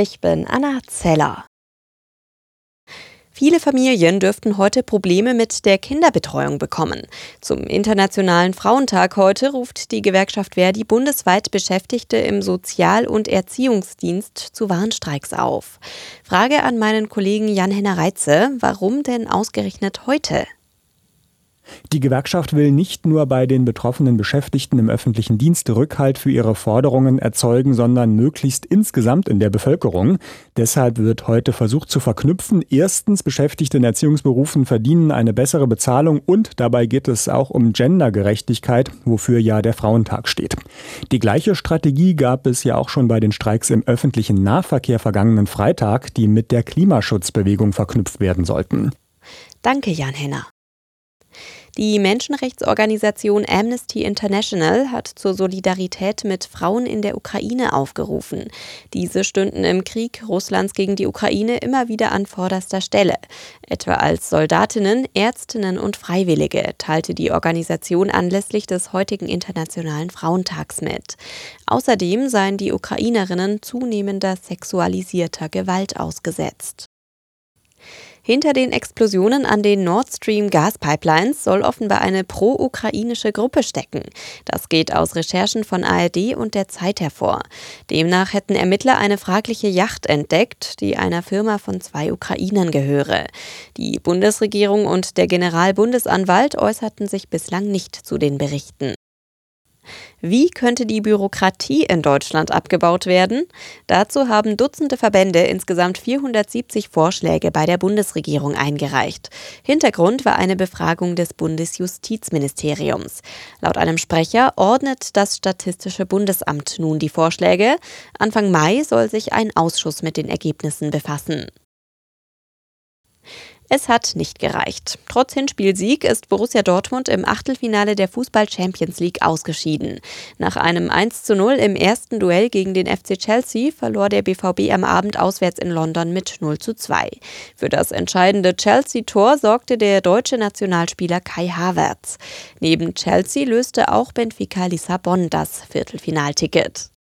Ich bin Anna Zeller. Viele Familien dürften heute Probleme mit der Kinderbetreuung bekommen. Zum Internationalen Frauentag heute ruft die Gewerkschaft Verdi bundesweit Beschäftigte im Sozial- und Erziehungsdienst zu Warnstreiks auf. Frage an meinen Kollegen Jan-Henner Reitze, warum denn ausgerechnet heute? Die Gewerkschaft will nicht nur bei den betroffenen Beschäftigten im öffentlichen Dienst Rückhalt für ihre Forderungen erzeugen, sondern möglichst insgesamt in der Bevölkerung. Deshalb wird heute versucht zu verknüpfen. Erstens, Beschäftigte in Erziehungsberufen verdienen eine bessere Bezahlung und dabei geht es auch um Gendergerechtigkeit, wofür ja der Frauentag steht. Die gleiche Strategie gab es ja auch schon bei den Streiks im öffentlichen Nahverkehr vergangenen Freitag, die mit der Klimaschutzbewegung verknüpft werden sollten. Danke, Jan Henner. Die Menschenrechtsorganisation Amnesty International hat zur Solidarität mit Frauen in der Ukraine aufgerufen. Diese stünden im Krieg Russlands gegen die Ukraine immer wieder an vorderster Stelle, etwa als Soldatinnen, Ärztinnen und Freiwillige, teilte die Organisation anlässlich des heutigen Internationalen Frauentags mit. Außerdem seien die Ukrainerinnen zunehmender sexualisierter Gewalt ausgesetzt. Hinter den Explosionen an den Nord Stream Gaspipelines soll offenbar eine pro-ukrainische Gruppe stecken. Das geht aus Recherchen von ARD und der Zeit hervor. Demnach hätten Ermittler eine fragliche Yacht entdeckt, die einer Firma von zwei Ukrainern gehöre. Die Bundesregierung und der Generalbundesanwalt äußerten sich bislang nicht zu den Berichten. Wie könnte die Bürokratie in Deutschland abgebaut werden? Dazu haben Dutzende Verbände insgesamt 470 Vorschläge bei der Bundesregierung eingereicht. Hintergrund war eine Befragung des Bundesjustizministeriums. Laut einem Sprecher ordnet das Statistische Bundesamt nun die Vorschläge. Anfang Mai soll sich ein Ausschuss mit den Ergebnissen befassen. Es hat nicht gereicht. Trotz Hinspielsieg ist Borussia Dortmund im Achtelfinale der Fußball Champions League ausgeschieden. Nach einem 1 zu 0 im ersten Duell gegen den FC Chelsea verlor der BVB am Abend auswärts in London mit 0 zu 2. Für das entscheidende Chelsea-Tor sorgte der deutsche Nationalspieler Kai Havertz. Neben Chelsea löste auch Benfica Lissabon das Viertelfinalticket.